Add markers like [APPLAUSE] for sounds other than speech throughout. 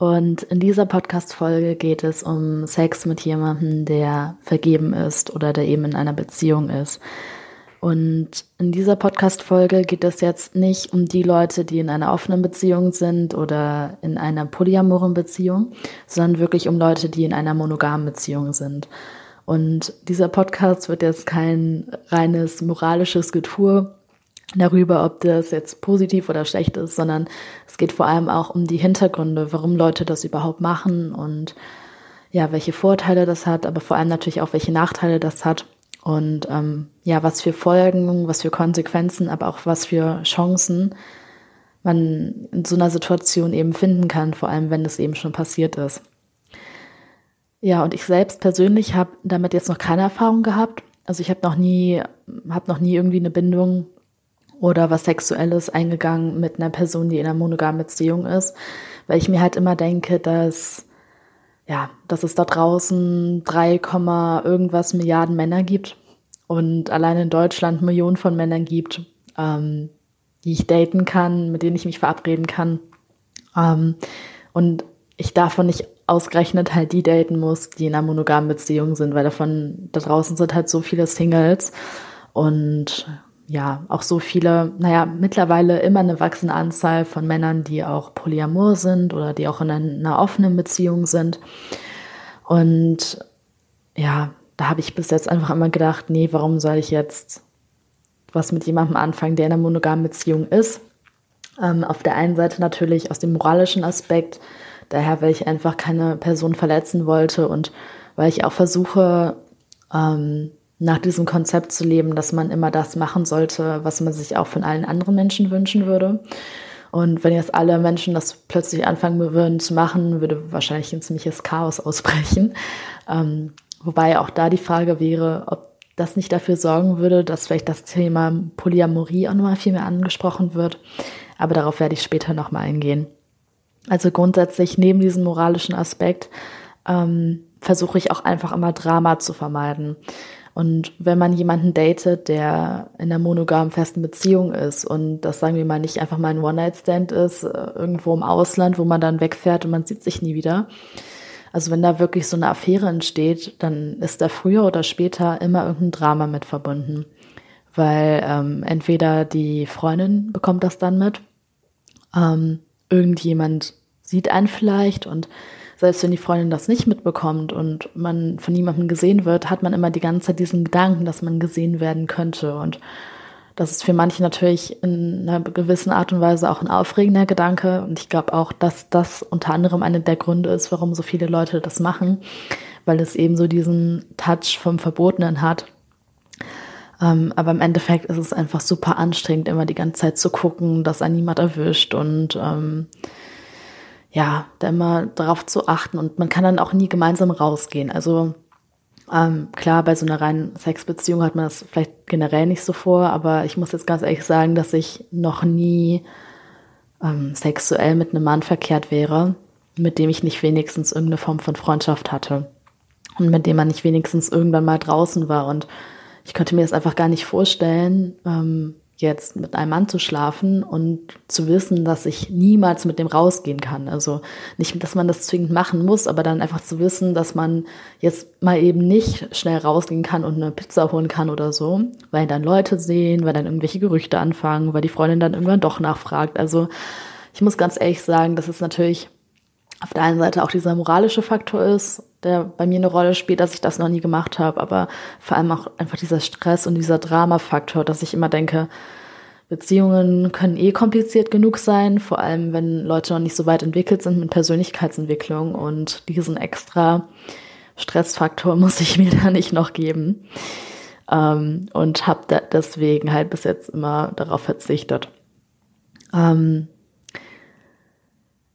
Und in dieser Podcast-Folge geht es um Sex mit jemandem, der vergeben ist oder der eben in einer Beziehung ist. Und in dieser Podcast-Folge geht es jetzt nicht um die Leute, die in einer offenen Beziehung sind oder in einer polyamoren Beziehung, sondern wirklich um Leute, die in einer monogamen Beziehung sind. Und dieser Podcast wird jetzt kein reines moralisches Getue darüber, ob das jetzt positiv oder schlecht ist, sondern es geht vor allem auch um die Hintergründe, warum Leute das überhaupt machen und ja, welche Vorteile das hat, aber vor allem natürlich auch welche Nachteile das hat und ähm, ja, was für Folgen, was für Konsequenzen, aber auch was für Chancen man in so einer Situation eben finden kann, vor allem wenn das eben schon passiert ist. Ja, und ich selbst persönlich habe damit jetzt noch keine Erfahrung gehabt. Also ich habe noch nie, habe noch nie irgendwie eine Bindung oder was Sexuelles eingegangen mit einer Person, die in einer monogamen Beziehung ist, weil ich mir halt immer denke, dass ja, dass es da draußen 3, irgendwas Milliarden Männer gibt und allein in Deutschland Millionen von Männern gibt, ähm, die ich daten kann, mit denen ich mich verabreden kann. Ähm, und ich davon nicht ausgerechnet halt die daten muss, die in einer monogamen Beziehung sind, weil davon da draußen sind halt so viele Singles und ja, auch so viele, naja, mittlerweile immer eine wachsende Anzahl von Männern, die auch polyamor sind oder die auch in einer offenen Beziehung sind. Und ja, da habe ich bis jetzt einfach immer gedacht, nee, warum soll ich jetzt was mit jemandem anfangen, der in einer monogamen Beziehung ist? Ähm, auf der einen Seite natürlich aus dem moralischen Aspekt, daher, weil ich einfach keine Person verletzen wollte und weil ich auch versuche, ähm, nach diesem Konzept zu leben, dass man immer das machen sollte, was man sich auch von allen anderen Menschen wünschen würde. Und wenn jetzt alle Menschen das plötzlich anfangen würden zu machen, würde wahrscheinlich ein ziemliches Chaos ausbrechen. [LAUGHS] Ähm, wobei auch da die Frage wäre, ob das nicht dafür sorgen würde, dass vielleicht das Thema Polyamorie auch nochmal viel mehr angesprochen wird. Aber darauf werde ich später nochmal eingehen. Also grundsätzlich neben diesem moralischen Aspekt ähm, versuche ich auch einfach immer Drama zu vermeiden. Und wenn man jemanden datet, der in einer monogamen festen Beziehung ist und das sagen wir mal nicht einfach mal ein One-Night-Stand ist, äh, irgendwo im Ausland, wo man dann wegfährt und man sieht sich nie wieder. Also wenn da wirklich so eine Affäre entsteht, dann ist da früher oder später immer irgendein Drama mit verbunden. Weil ähm, entweder die Freundin bekommt das dann mit, ähm, irgendjemand sieht einen vielleicht und selbst wenn die Freundin das nicht mitbekommt und man von niemandem gesehen wird, hat man immer die ganze Zeit diesen Gedanken, dass man gesehen werden könnte. Und das ist für manche natürlich in einer gewissen Art und Weise auch ein aufregender Gedanke. Und ich glaube auch, dass das unter anderem einer der Gründe ist, warum so viele Leute das machen, weil es eben so diesen Touch vom Verbotenen hat. Ähm, aber im Endeffekt ist es einfach super anstrengend, immer die ganze Zeit zu gucken, dass einen niemand erwischt und ähm, ja, da immer darauf zu achten und man kann dann auch nie gemeinsam rausgehen. Also ähm, klar, bei so einer reinen Sexbeziehung hat man das vielleicht generell nicht so vor, aber ich muss jetzt ganz ehrlich sagen, dass ich noch nie ähm, sexuell mit einem Mann verkehrt wäre, mit dem ich nicht wenigstens irgendeine Form von Freundschaft hatte und mit dem man nicht wenigstens irgendwann mal draußen war. Und ich könnte mir das einfach gar nicht vorstellen, ähm, jetzt mit einem Mann zu schlafen und zu wissen, dass ich niemals mit dem rausgehen kann. Also nicht, dass man das zwingend machen muss, aber dann einfach zu wissen, dass man jetzt mal eben nicht schnell rausgehen kann und eine Pizza holen kann oder so, weil dann Leute sehen, weil dann irgendwelche Gerüchte anfangen, weil die Freundin dann irgendwann doch nachfragt. Also ich muss ganz ehrlich sagen, dass es natürlich auf der einen Seite auch dieser moralische Faktor ist, der bei mir eine Rolle spielt, dass ich das noch nie gemacht habe, aber vor allem auch einfach dieser Stress und dieser Dramafaktor, dass ich immer denke, Beziehungen können eh kompliziert genug sein, vor allem wenn Leute noch nicht so weit entwickelt sind mit Persönlichkeitsentwicklung und diesen extra Stressfaktor [LAUGHS] muss ich mir da nicht noch geben. Ähm, und habe deswegen halt bis jetzt immer darauf verzichtet. Ähm,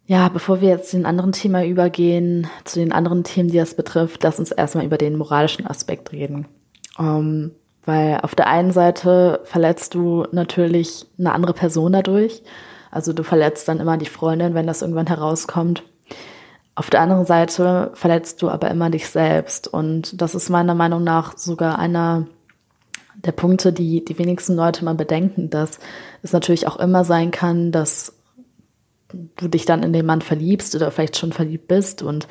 Ja, bevor wir jetzt zu den anderen Thema übergehen, zu den anderen Themen, die das betrifft, lass uns erstmal über den moralischen Aspekt reden. Ähm, weil auf der einen Seite verletzt du natürlich eine andere Person dadurch. Also du verletzt dann immer die Freundin, wenn das irgendwann herauskommt. Auf der anderen Seite verletzt du aber immer dich selbst. Und das ist meiner Meinung nach sogar einer der Punkte, die die wenigsten Leute mal bedenken, dass es natürlich auch immer sein kann, dass du dich dann in den Mann verliebst oder vielleicht schon verliebt bist und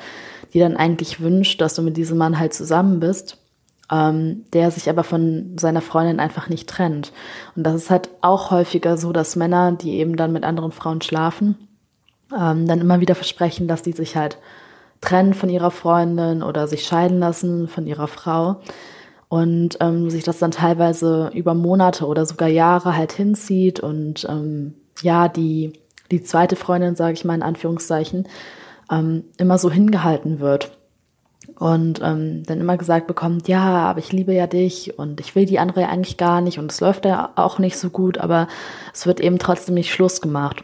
dir dann eigentlich wünscht, dass du mit diesem Mann halt zusammen bist, ähm, der sich aber von seiner Freundin einfach nicht trennt. Und das ist halt auch häufiger so, dass Männer, die eben dann mit anderen Frauen schlafen, ähm, dann immer wieder versprechen, dass die sich halt trennen von ihrer Freundin oder sich scheiden lassen von ihrer Frau und ähm, sich das dann teilweise über Monate oder sogar Jahre halt hinzieht und ähm, ja, die die zweite Freundin, sage ich mal in Anführungszeichen, ähm, immer so hingehalten wird. Und ähm, dann immer gesagt bekommt, ja, aber ich liebe ja dich und ich will die andere eigentlich gar nicht und es läuft ja auch nicht so gut, aber es wird eben trotzdem nicht Schluss gemacht.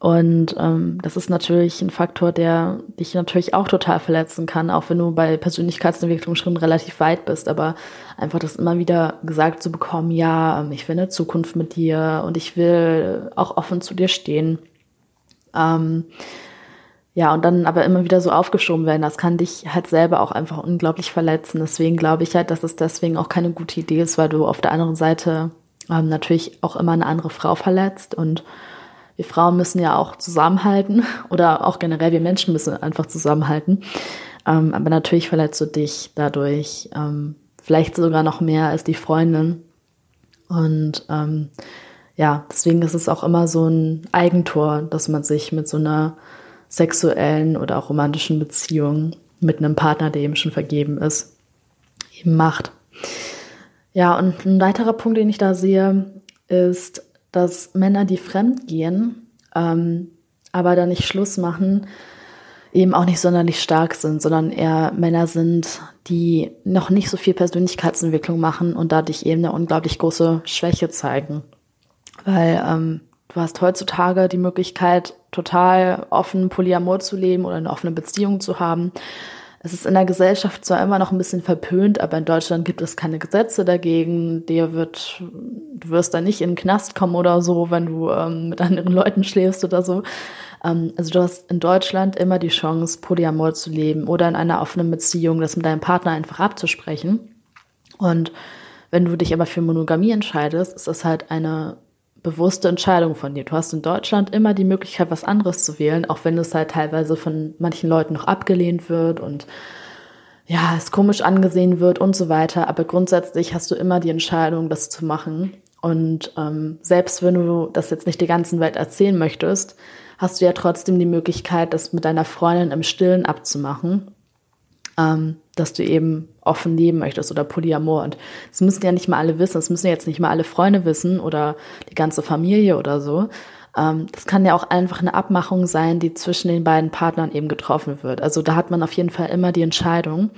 Und ähm, das ist natürlich ein Faktor, der dich natürlich auch total verletzen kann, auch wenn du bei Persönlichkeitsentwicklung schon relativ weit bist. Aber einfach das immer wieder gesagt zu bekommen, ja, ähm, ich will eine Zukunft mit dir und ich will auch offen zu dir stehen. Ähm, ja, und dann aber immer wieder so aufgeschoben werden, das kann dich halt selber auch einfach unglaublich verletzen. Deswegen glaube ich halt, dass es deswegen auch keine gute Idee ist, weil du auf der anderen Seite ähm, natürlich auch immer eine andere Frau verletzt und wir Frauen müssen ja auch zusammenhalten [LAUGHS] oder auch generell wir Menschen müssen einfach zusammenhalten. Ähm, aber natürlich verletzt du dich dadurch ähm, vielleicht sogar noch mehr als die Freundin. Und ähm, ja, deswegen ist es auch immer so ein Eigentor, dass man sich mit so einer sexuellen oder auch romantischen Beziehung mit einem Partner, der eben schon vergeben ist, eben macht. Ja, und ein weiterer Punkt, den ich da sehe, ist, dass Männer, die fremd gehen, ähm, aber dann nicht Schluss machen, eben auch nicht sonderlich stark sind, sondern eher Männer sind, die noch nicht so viel Persönlichkeitsentwicklung machen und dadurch eben eine unglaublich große Schwäche zeigen. Weil ähm, du hast heutzutage die Möglichkeit, total offen Polyamor zu leben oder eine offene Beziehung zu haben. Es ist in der Gesellschaft zwar immer noch ein bisschen verpönt, aber in Deutschland gibt es keine Gesetze dagegen. Dir wird, du wirst da nicht in den Knast kommen oder so, wenn du ähm, mit anderen Leuten schläfst oder so. Ähm, also du hast in Deutschland immer die Chance, Polyamor zu leben oder in einer offenen Beziehung, das mit deinem Partner einfach abzusprechen. Und wenn du dich aber für Monogamie entscheidest, ist das halt eine bewusste Entscheidung von dir. Du hast in Deutschland immer die Möglichkeit, was anderes zu wählen, auch wenn es halt teilweise von manchen Leuten noch abgelehnt wird und ja, es komisch angesehen wird und so weiter. Aber grundsätzlich hast du immer die Entscheidung, das zu machen. Und ähm, selbst wenn du das jetzt nicht der ganzen Welt erzählen möchtest, hast du ja trotzdem die Möglichkeit, das mit deiner Freundin im Stillen abzumachen ähm, dass du eben offen leben möchtest oder Polyamor. Und das müssen ja nicht mal alle wissen, das müssen jetzt nicht mal alle Freunde wissen oder die ganze Familie oder so. Ähm, das kann ja auch einfach eine Abmachung sein, die zwischen den beiden Partnern eben getroffen wird. Also da hat man auf jeden Fall immer die Entscheidung.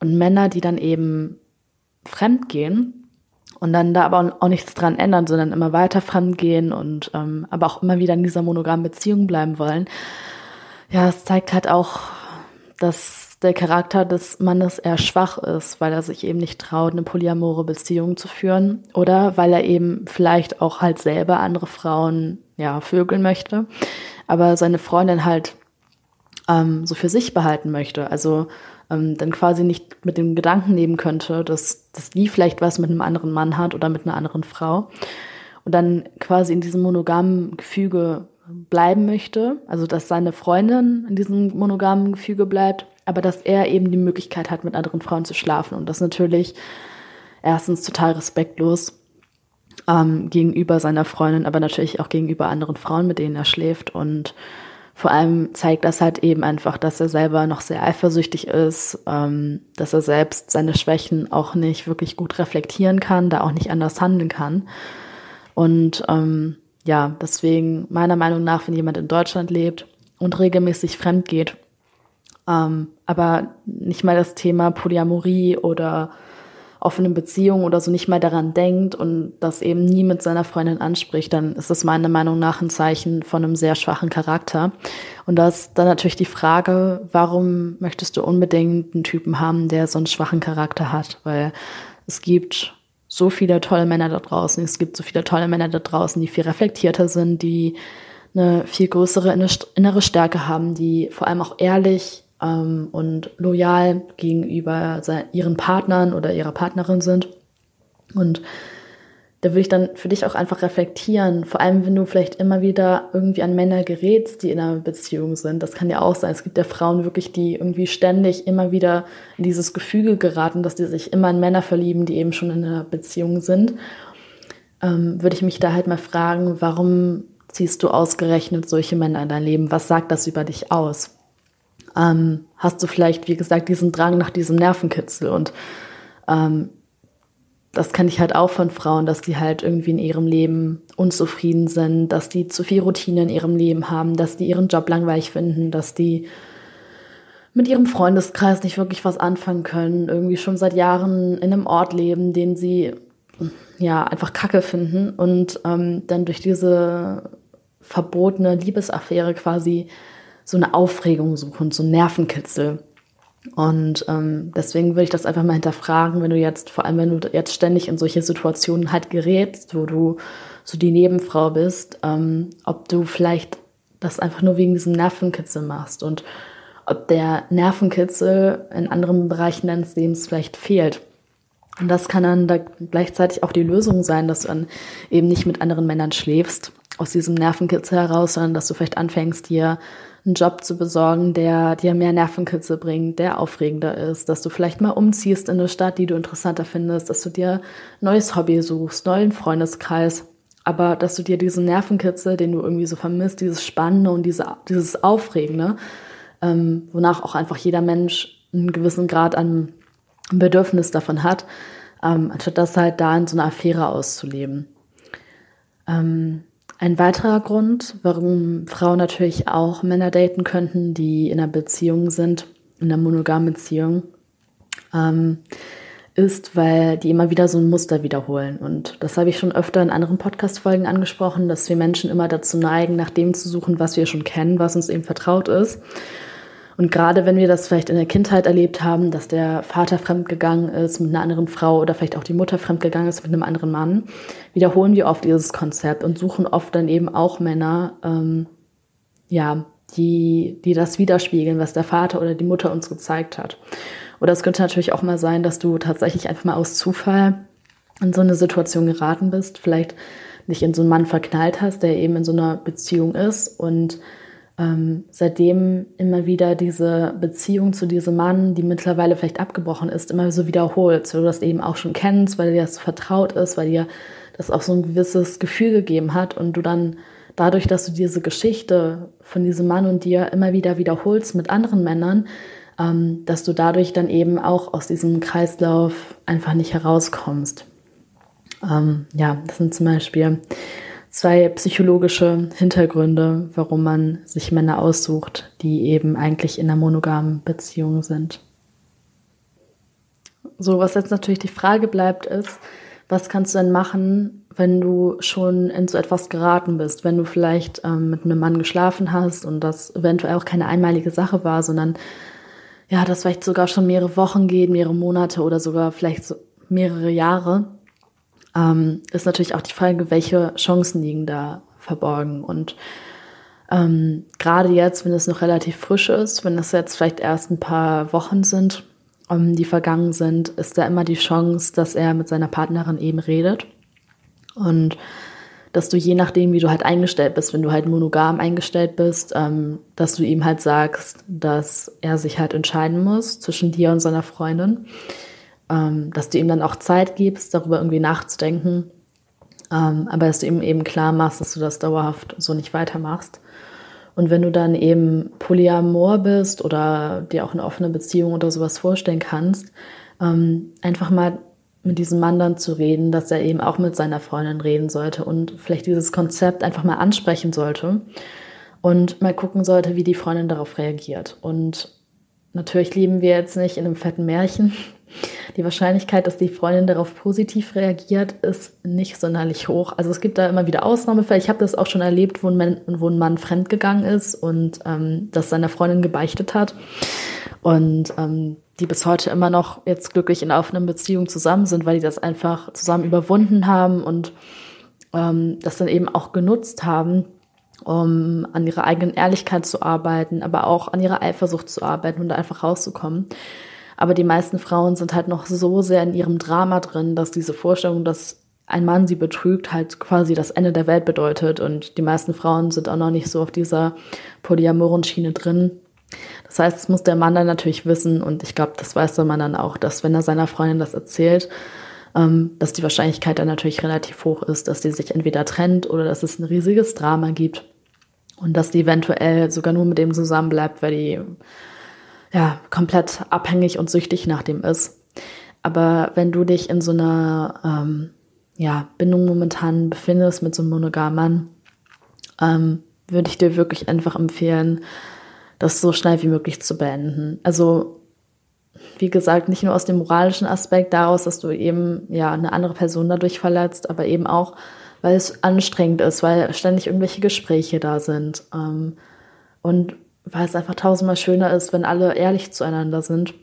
Und Männer, die dann eben fremd gehen und dann da aber auch nichts dran ändern, sondern immer weiter fremd gehen und ähm, aber auch immer wieder in dieser monogamen Beziehung bleiben wollen, ja, es zeigt halt auch, dass der Charakter des Mannes eher schwach ist, weil er sich eben nicht traut, eine polyamore Beziehung zu führen oder weil er eben vielleicht auch halt selber andere Frauen ja vögeln möchte, aber seine Freundin halt ähm, so für sich behalten möchte. Also ähm, dann quasi nicht mit dem Gedanken leben könnte, dass, dass die vielleicht was mit einem anderen Mann hat oder mit einer anderen Frau und dann quasi in diesem monogamen Gefüge bleiben möchte, also dass seine Freundin in diesem monogamen Gefüge bleibt aber dass er eben die Möglichkeit hat, mit anderen Frauen zu schlafen. Und das natürlich erstens total respektlos ähm, gegenüber seiner Freundin, aber natürlich auch gegenüber anderen Frauen, mit denen er schläft. Und vor allem zeigt das halt eben einfach, dass er selber noch sehr eifersüchtig ist, ähm, dass er selbst seine Schwächen auch nicht wirklich gut reflektieren kann, da auch nicht anders handeln kann. Und ähm, ja, deswegen meiner Meinung nach, wenn jemand in Deutschland lebt und regelmäßig fremd geht, ähm, aber nicht mal das Thema Polyamorie oder offenen Beziehung oder so nicht mal daran denkt und das eben nie mit seiner Freundin anspricht, dann ist das meiner Meinung nach ein Zeichen von einem sehr schwachen Charakter. Und da ist dann natürlich die Frage, warum möchtest du unbedingt einen Typen haben, der so einen schwachen Charakter hat? Weil es gibt so viele tolle Männer da draußen, es gibt so viele tolle Männer da draußen, die viel reflektierter sind, die eine viel größere innere Stärke haben, die vor allem auch ehrlich ähm, und loyal gegenüber ihren Partnern oder ihrer Partnerin sind. Und da würde ich dann für dich auch einfach reflektieren, vor allem wenn du vielleicht immer wieder irgendwie an Männer gerätst, die in einer Beziehung sind. Das kann ja auch sein. Es gibt ja Frauen wirklich, die irgendwie ständig immer wieder in dieses Gefüge geraten, dass die sich immer in Männer verlieben, die eben schon in einer Beziehung sind. Ähm, würde ich mich da halt mal fragen, warum ziehst du ausgerechnet solche Männer in dein Leben? Was sagt das über dich aus? ähm, hast du vielleicht, wie gesagt, diesen Drang nach diesem Nervenkitzel. Und ähm, das kenne ich halt auch von Frauen, dass die halt irgendwie in ihrem Leben unzufrieden sind, dass die zu viel Routine in ihrem Leben haben, dass die ihren Job langweilig finden, dass die mit ihrem Freundeskreis nicht wirklich was anfangen können, irgendwie schon seit Jahren in einem Ort leben, den sie ja einfach Kacke finden und ähm, dann durch diese verbotene Liebesaffäre quasi so eine Aufregung suchen, so einen Nervenkitzel. Und ähm, deswegen würde ich das einfach mal hinterfragen, wenn du jetzt, vor allem wenn du jetzt ständig in solche Situationen halt gerätst, wo du so die Nebenfrau bist, ähm, ob du vielleicht das einfach nur wegen diesem Nervenkitzel machst und ob der Nervenkitzel in anderen Bereichen deines Lebens vielleicht fehlt. Und das kann dann da gleichzeitig auch die Lösung sein, dass du dann eben nicht mit anderen Männern schläfst aus diesem Nervenkitzel heraus, sondern dass du vielleicht anfängst, dir einen Job zu besorgen, der dir mehr Nervenkitzel bringt, der aufregender ist, dass du vielleicht mal umziehst in eine Stadt, die du interessanter findest, dass du dir neues Hobby suchst, neuen Freundeskreis, aber dass du dir diesen Nervenkitzel, den du irgendwie so vermisst, dieses Spannende und diese, dieses Aufregende, ähm, wonach auch einfach jeder Mensch einen gewissen Grad an Bedürfnis davon hat, ähm, anstatt das halt da in so einer Affäre auszuleben. Ähm, ein weiterer Grund, warum Frauen natürlich auch Männer daten könnten, die in einer Beziehung sind, in einer monogamen Beziehung, ähm, ist, weil die immer wieder so ein Muster wiederholen. Und das habe ich schon öfter in anderen Podcast-Folgen angesprochen, dass wir Menschen immer dazu neigen, nach dem zu suchen, was wir schon kennen, was uns eben vertraut ist. Und gerade wenn wir das vielleicht in der Kindheit erlebt haben, dass der Vater fremdgegangen ist mit einer anderen Frau oder vielleicht auch die Mutter fremdgegangen ist mit einem anderen Mann, wiederholen wir oft dieses Konzept und suchen oft dann eben auch Männer, ähm, ja, die, die das widerspiegeln, was der Vater oder die Mutter uns gezeigt hat. Oder es könnte natürlich auch mal sein, dass du tatsächlich einfach mal aus Zufall in so eine Situation geraten bist, vielleicht dich in so einen Mann verknallt hast, der eben in so einer Beziehung ist und ähm, seitdem immer wieder diese Beziehung zu diesem Mann, die mittlerweile vielleicht abgebrochen ist, immer so wiederholt, weil du das eben auch schon kennst, weil dir das vertraut ist, weil dir das auch so ein gewisses Gefühl gegeben hat und du dann dadurch, dass du diese Geschichte von diesem Mann und dir immer wieder wiederholst mit anderen Männern, ähm, dass du dadurch dann eben auch aus diesem Kreislauf einfach nicht herauskommst. Ähm, ja, das sind zum Beispiel zwei psychologische Hintergründe, warum man sich Männer aussucht, die eben eigentlich in einer monogamen Beziehung sind. So, was jetzt natürlich die Frage bleibt, ist, was kannst du denn machen, wenn du schon in so etwas geraten bist, wenn du vielleicht ähm, mit einem Mann geschlafen hast und das eventuell auch keine einmalige Sache war, sondern ja, das vielleicht sogar schon mehrere Wochen geht, mehrere Monate oder sogar vielleicht so mehrere Jahre ähm, ist natürlich auch die Frage, welche Chancen liegen da verborgen. Und ähm, gerade jetzt, wenn es noch relativ frisch ist, wenn es jetzt vielleicht erst ein paar Wochen sind, ähm, die vergangen sind, ist da immer die Chance, dass er mit seiner Partnerin eben redet. Und dass du je nachdem, wie du halt eingestellt bist, wenn du halt monogam eingestellt bist, ähm, dass du ihm halt sagst, dass er sich halt entscheiden muss zwischen dir und seiner Freundin dass du ihm dann auch Zeit gibst, darüber irgendwie nachzudenken, ähm, aber dass du ihm eben klar machst, dass du das dauerhaft so nicht weitermachst. Und wenn du dann eben Polyamor bist oder dir auch eine offene Beziehung oder sowas vorstellen kannst, ähm, einfach mal mit diesem Mann dann zu reden, dass er eben auch mit seiner Freundin reden sollte und vielleicht dieses Konzept einfach mal ansprechen sollte und mal gucken sollte, wie die Freundin darauf reagiert. Und natürlich leben wir jetzt nicht in einem fetten Märchen, Die Wahrscheinlichkeit, dass die Freundin darauf positiv reagiert, ist nicht sonderlich hoch. Also es gibt da immer wieder Ausnahmefälle. Ich habe das auch schon erlebt, wo ein Mann, wo ein Mann fremdgegangen ist und ähm, das seiner Freundin gebeichtet hat. Und ähm, die bis heute immer noch jetzt glücklich in offenen Beziehung zusammen sind, weil die das einfach zusammen überwunden haben und ähm, das dann eben auch genutzt haben, um an ihrer eigenen Ehrlichkeit zu arbeiten, aber auch an ihrer Eifersucht zu arbeiten und da einfach rauszukommen. Aber die meisten Frauen sind halt noch so sehr in ihrem Drama drin, dass diese Vorstellung, dass ein Mann sie betrügt, halt quasi das Ende der Welt bedeutet. Und die meisten Frauen sind auch noch nicht so auf dieser polyamoren Schiene drin. Das heißt, es muss der Mann dann natürlich wissen, und ich glaube, das weiß der Mann dann auch, dass wenn er seiner Freundin das erzählt, ähm, dass die Wahrscheinlichkeit dann natürlich relativ hoch ist, dass die sich entweder trennt oder dass es ein riesiges Drama gibt und dass die eventuell sogar nur mit dem zusammenbleibt, weil die ja komplett abhängig und süchtig nach dem ist. Aber wenn du dich in so einer ähm, ja, Bindung momentan befindest mit so einem monogamen Mann, ähm, würde ich dir wirklich einfach empfehlen, das so schnell wie möglich zu beenden. Also wie gesagt, nicht nur aus dem moralischen Aspekt daraus, dass du eben ja eine andere Person dadurch verletzt, aber eben auch, weil es anstrengend ist, weil ständig irgendwelche Gespräche da sind. Ähm, und weil es einfach tausendmal schöner ist, wenn alle ehrlich zueinander sind.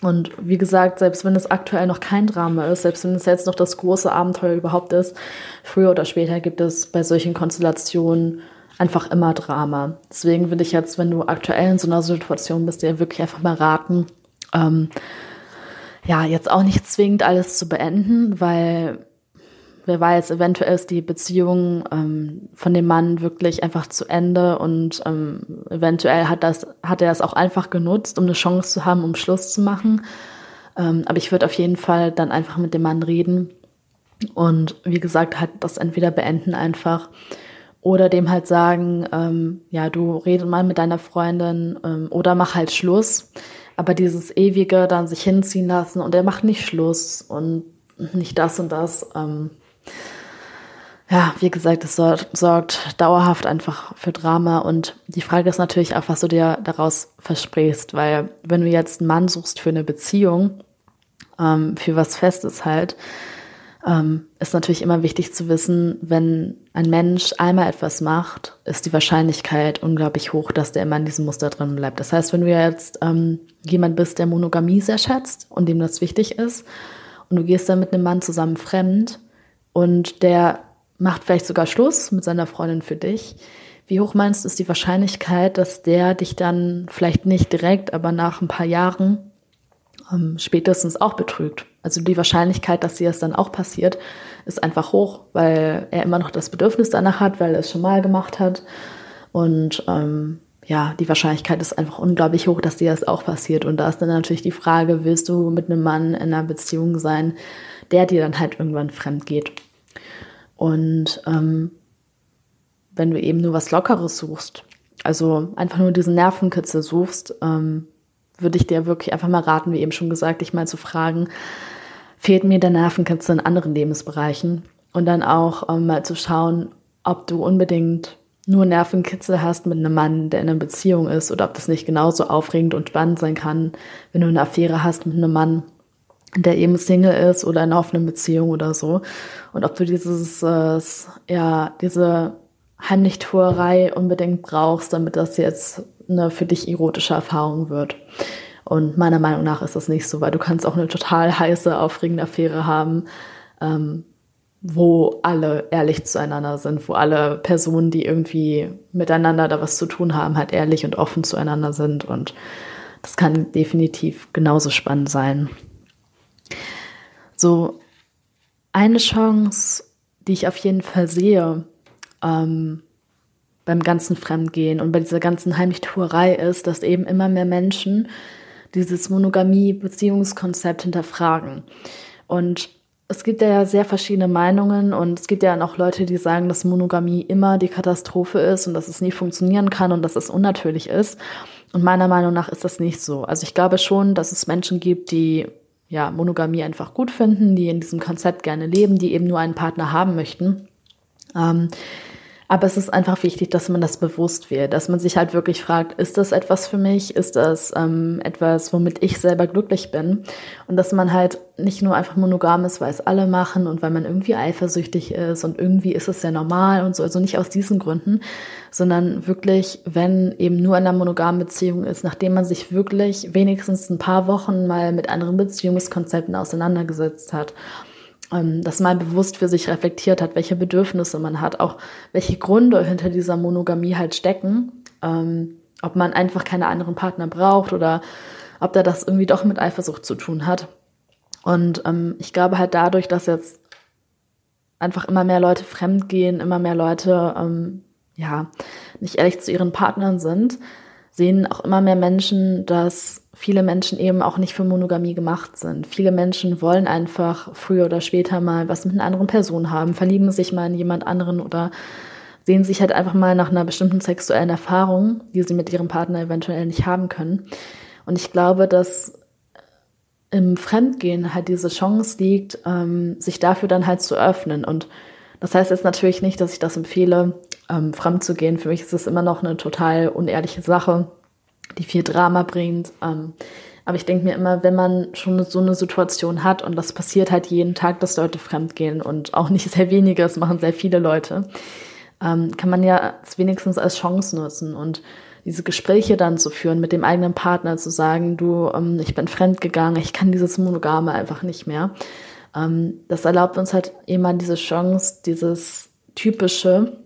Und wie gesagt, selbst wenn es aktuell noch kein Drama ist, selbst wenn es jetzt noch das große Abenteuer überhaupt ist, früher oder später gibt es bei solchen Konstellationen einfach immer Drama. Deswegen würde ich jetzt, wenn du aktuell in so einer Situation bist, dir wirklich einfach mal raten, ähm, ja, jetzt auch nicht zwingend alles zu beenden, weil wer weiß, eventuell ist die Beziehung ähm, von dem Mann wirklich einfach zu Ende und ähm, eventuell hat das, hat er es auch einfach genutzt, um eine Chance zu haben, um Schluss zu machen. Ähm, aber ich würde auf jeden Fall dann einfach mit dem Mann reden und wie gesagt, halt das entweder beenden einfach oder dem halt sagen, ähm, ja, du rede mal mit deiner Freundin ähm, oder mach halt Schluss. Aber dieses ewige dann sich hinziehen lassen und er macht nicht Schluss und nicht das und das, ähm, ja, wie gesagt, es sorgt, dauerhaft einfach für Drama. Und die Frage ist natürlich auch, was du dir daraus versprichst. Weil wenn du jetzt einen Mann suchst für eine Beziehung, ähm, für was Festes halt, ähm, ist natürlich immer wichtig zu wissen, wenn ein Mensch einmal etwas macht, ist die Wahrscheinlichkeit unglaublich hoch, dass der immer in diesem Muster drin bleibt. Das heißt, wenn du jetzt ähm, jemand bist, der Monogamie sehr schätzt und dem das wichtig ist, und du gehst dann mit einem Mann zusammen fremd, und der macht vielleicht sogar Schluss mit seiner Freundin für dich. Wie hoch meinst du, ist die Wahrscheinlichkeit, dass der dich dann vielleicht nicht direkt, aber nach ein paar Jahren ähm, spätestens auch betrügt? Also die Wahrscheinlichkeit, dass dir es dann auch passiert, ist einfach hoch, weil er immer noch das Bedürfnis danach hat, weil er es schon mal gemacht hat. Und ähm, ja, die Wahrscheinlichkeit ist einfach unglaublich hoch, dass dir das auch passiert. Und da ist dann natürlich die Frage, willst du mit einem Mann in einer Beziehung sein, der dir dann halt irgendwann fremd geht? Und ähm, wenn du eben nur was Lockeres suchst, also einfach nur diesen Nervenkitzel suchst, ähm, würde ich dir wirklich einfach mal raten, wie eben schon gesagt, dich mal zu fragen, fehlt mir der Nervenkitzel in anderen Lebensbereichen? Und dann auch ähm, mal zu schauen, ob du unbedingt nur Nervenkitzel hast mit einem Mann, der in einer Beziehung ist, oder ob das nicht genauso aufregend und spannend sein kann, wenn du eine Affäre hast mit einem Mann, der eben Single ist oder in einer offenen Beziehung oder so. Und ob du dieses, äh, ja, diese Heimlichtuerei unbedingt brauchst, damit das jetzt eine für dich erotische Erfahrung wird. Und meiner Meinung nach ist das nicht so, weil du kannst auch eine total heiße, aufregende Affäre haben, ähm, wo alle ehrlich zueinander sind, wo alle Personen, die irgendwie miteinander da was zu tun haben, halt ehrlich und offen zueinander sind. Und das kann definitiv genauso spannend sein. So eine Chance, die ich auf jeden Fall sehe ähm, beim ganzen Fremdgehen und bei dieser ganzen Heimlichtuerei ist, dass eben immer mehr Menschen dieses Monogamie-Beziehungskonzept hinterfragen. Und es gibt ja sehr verschiedene Meinungen und es gibt ja auch Leute, die sagen, dass Monogamie immer die Katastrophe ist und dass es nie funktionieren kann und dass es unnatürlich ist. Und meiner Meinung nach ist das nicht so. Also ich glaube schon, dass es Menschen gibt, die ja, Monogamie einfach gut finden, die in diesem Konzept gerne leben, die eben nur einen Partner haben möchten. Ähm, Aber es ist einfach wichtig, dass man das bewusst wird, dass man sich halt wirklich fragt, ist das etwas für mich? Ist das ähm, etwas, womit ich selber glücklich bin? Und dass man halt nicht nur einfach monogam ist, weil es alle machen und weil man irgendwie eifersüchtig ist und irgendwie ist es ja normal und so, also nicht aus diesen Gründen, sondern wirklich, wenn eben nur in einer monogamen Beziehung ist, nachdem man sich wirklich wenigstens ein paar Wochen mal mit anderen Beziehungskonzepten auseinandergesetzt hat ähm, dass man bewusst für sich reflektiert hat, welche Bedürfnisse man hat, auch welche Gründe hinter dieser Monogamie halt stecken, ähm, ob man einfach keine anderen Partner braucht oder ob da das irgendwie doch mit Eifersucht zu tun hat. Und ähm, ich glaube halt dadurch, dass jetzt einfach immer mehr Leute fremdgehen, immer mehr Leute ähm, ja nicht ehrlich zu ihren Partnern sind, sehen auch immer mehr Menschen, dass viele Menschen eben auch nicht für Monogamie gemacht sind. Viele Menschen wollen einfach früher oder später mal was mit einer anderen Person haben, verlieben sich mal in jemand anderen oder sehen sich halt einfach mal nach einer bestimmten sexuellen Erfahrung, die sie mit ihrem Partner eventuell nicht haben können. Und ich glaube, dass im Fremdgehen halt diese Chance liegt, ähm, sich dafür dann halt zu öffnen. Und das heißt jetzt natürlich nicht, dass ich das empfehle, ähm, fremd zu gehen. Für mich ist es immer noch eine total unehrliche Sache, die viel Drama bringt. Ähm, aber ich denke mir immer, wenn man schon so eine Situation hat und das passiert halt jeden Tag, dass Leute fremd gehen und auch nicht [LAUGHS] sehr wenige, das machen sehr viele Leute, ähm, kann man ja es wenigstens als Chance nutzen und diese Gespräche dann zu führen mit dem eigenen Partner, zu sagen, du, ähm, ich bin fremd gegangen, ich kann dieses Monogame einfach nicht mehr. Ähm, das erlaubt uns halt immer diese Chance, dieses typische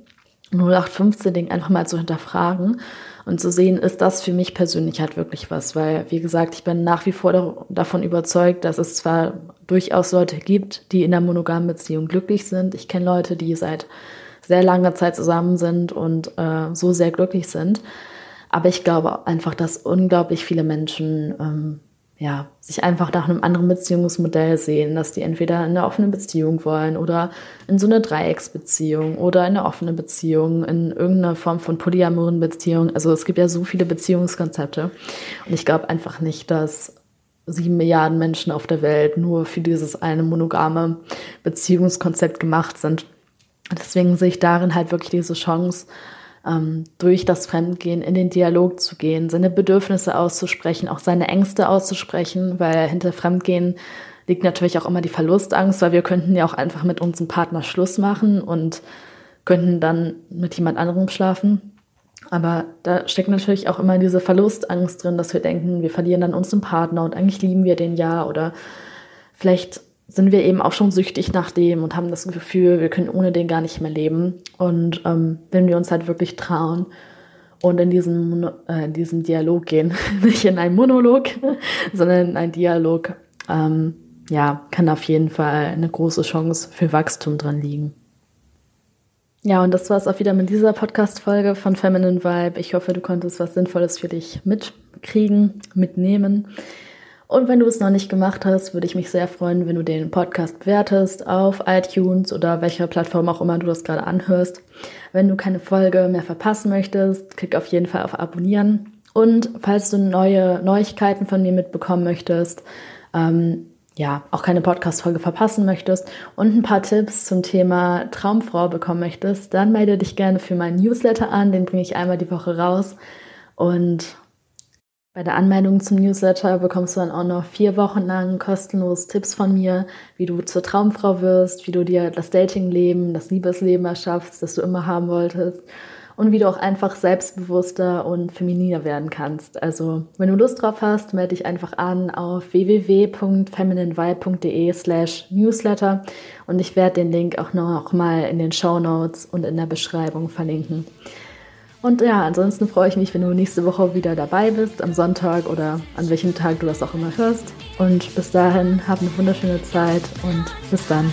0815-Ding einfach mal zu hinterfragen und zu sehen, ist das für mich persönlich halt wirklich was, weil, wie gesagt, ich bin nach wie vor davon überzeugt, dass es zwar durchaus Leute gibt, die in einer monogamen Beziehung glücklich sind. Ich kenne Leute, die seit sehr langer Zeit zusammen sind und äh, so sehr glücklich sind. Aber ich glaube einfach, dass unglaublich viele Menschen ähm, ja, sich einfach nach einem anderen Beziehungsmodell sehen, dass die entweder in eine offene Beziehung wollen oder in so eine Dreiecksbeziehung oder in eine offene Beziehung, in irgendeiner Form von polyamoren Beziehung. Also es gibt ja so viele Beziehungskonzepte. Und ich glaube einfach nicht, dass sieben Milliarden Menschen auf der Welt nur für dieses eine monogame Beziehungskonzept gemacht sind. Deswegen sehe ich darin halt wirklich diese Chance, ähm, durch das Fremdgehen in den Dialog zu gehen, seine Bedürfnisse auszusprechen, auch seine Ängste auszusprechen, weil hinter Fremdgehen liegt natürlich auch immer die Verlustangst, weil wir könnten ja auch einfach mit unserem Partner Schluss machen und könnten dann mit jemand anderem schlafen. Aber da steckt natürlich auch immer diese Verlustangst drin, dass wir denken, wir verlieren dann unseren Partner und eigentlich lieben wir den ja oder vielleicht sind wir eben auch schon süchtig nach dem und haben das Gefühl, wir können ohne den gar nicht mehr leben. Und ähm, wenn wir uns halt wirklich trauen und in diesen, äh, in diesen Dialog gehen, [LAUGHS] nicht in einen Monolog, [LAUGHS] sondern in einen Dialog, ähm, ja, kann auf jeden Fall eine große Chance für Wachstum drin liegen. Ja, und das war es auch wieder mit dieser Podcast-Folge von Feminine Vibe. Ich hoffe, du konntest was Sinnvolles für dich mitkriegen, mitnehmen. Und wenn du es noch nicht gemacht hast, würde ich mich sehr freuen, wenn du den Podcast bewertest auf iTunes oder welcher Plattform auch immer du das gerade anhörst. Wenn du keine Folge mehr verpassen möchtest, klick auf jeden Fall auf Abonnieren. Und falls du neue Neuigkeiten von mir mitbekommen möchtest, ähm, ja, auch keine Podcast-Folge verpassen möchtest und ein paar Tipps zum Thema Traumfrau bekommen möchtest, dann melde dich gerne für meinen Newsletter an. Den bringe ich einmal die Woche raus. Und bei der Anmeldung zum Newsletter bekommst du dann auch noch vier Wochen lang kostenlos Tipps von mir, wie du zur Traumfrau wirst, wie du dir das Datingleben, das Liebesleben erschaffst, das du immer haben wolltest und wie du auch einfach selbstbewusster und femininer werden kannst. Also, wenn du Lust drauf hast, melde dich einfach an auf www.femininevibe.de slash newsletter und ich werde den Link auch noch mal in den Show Notes und in der Beschreibung verlinken. Und ja, ansonsten freue ich mich, wenn du nächste Woche wieder dabei bist, am Sonntag oder an welchem Tag du das auch immer hörst. Und bis dahin, hab eine wunderschöne Zeit und bis dann.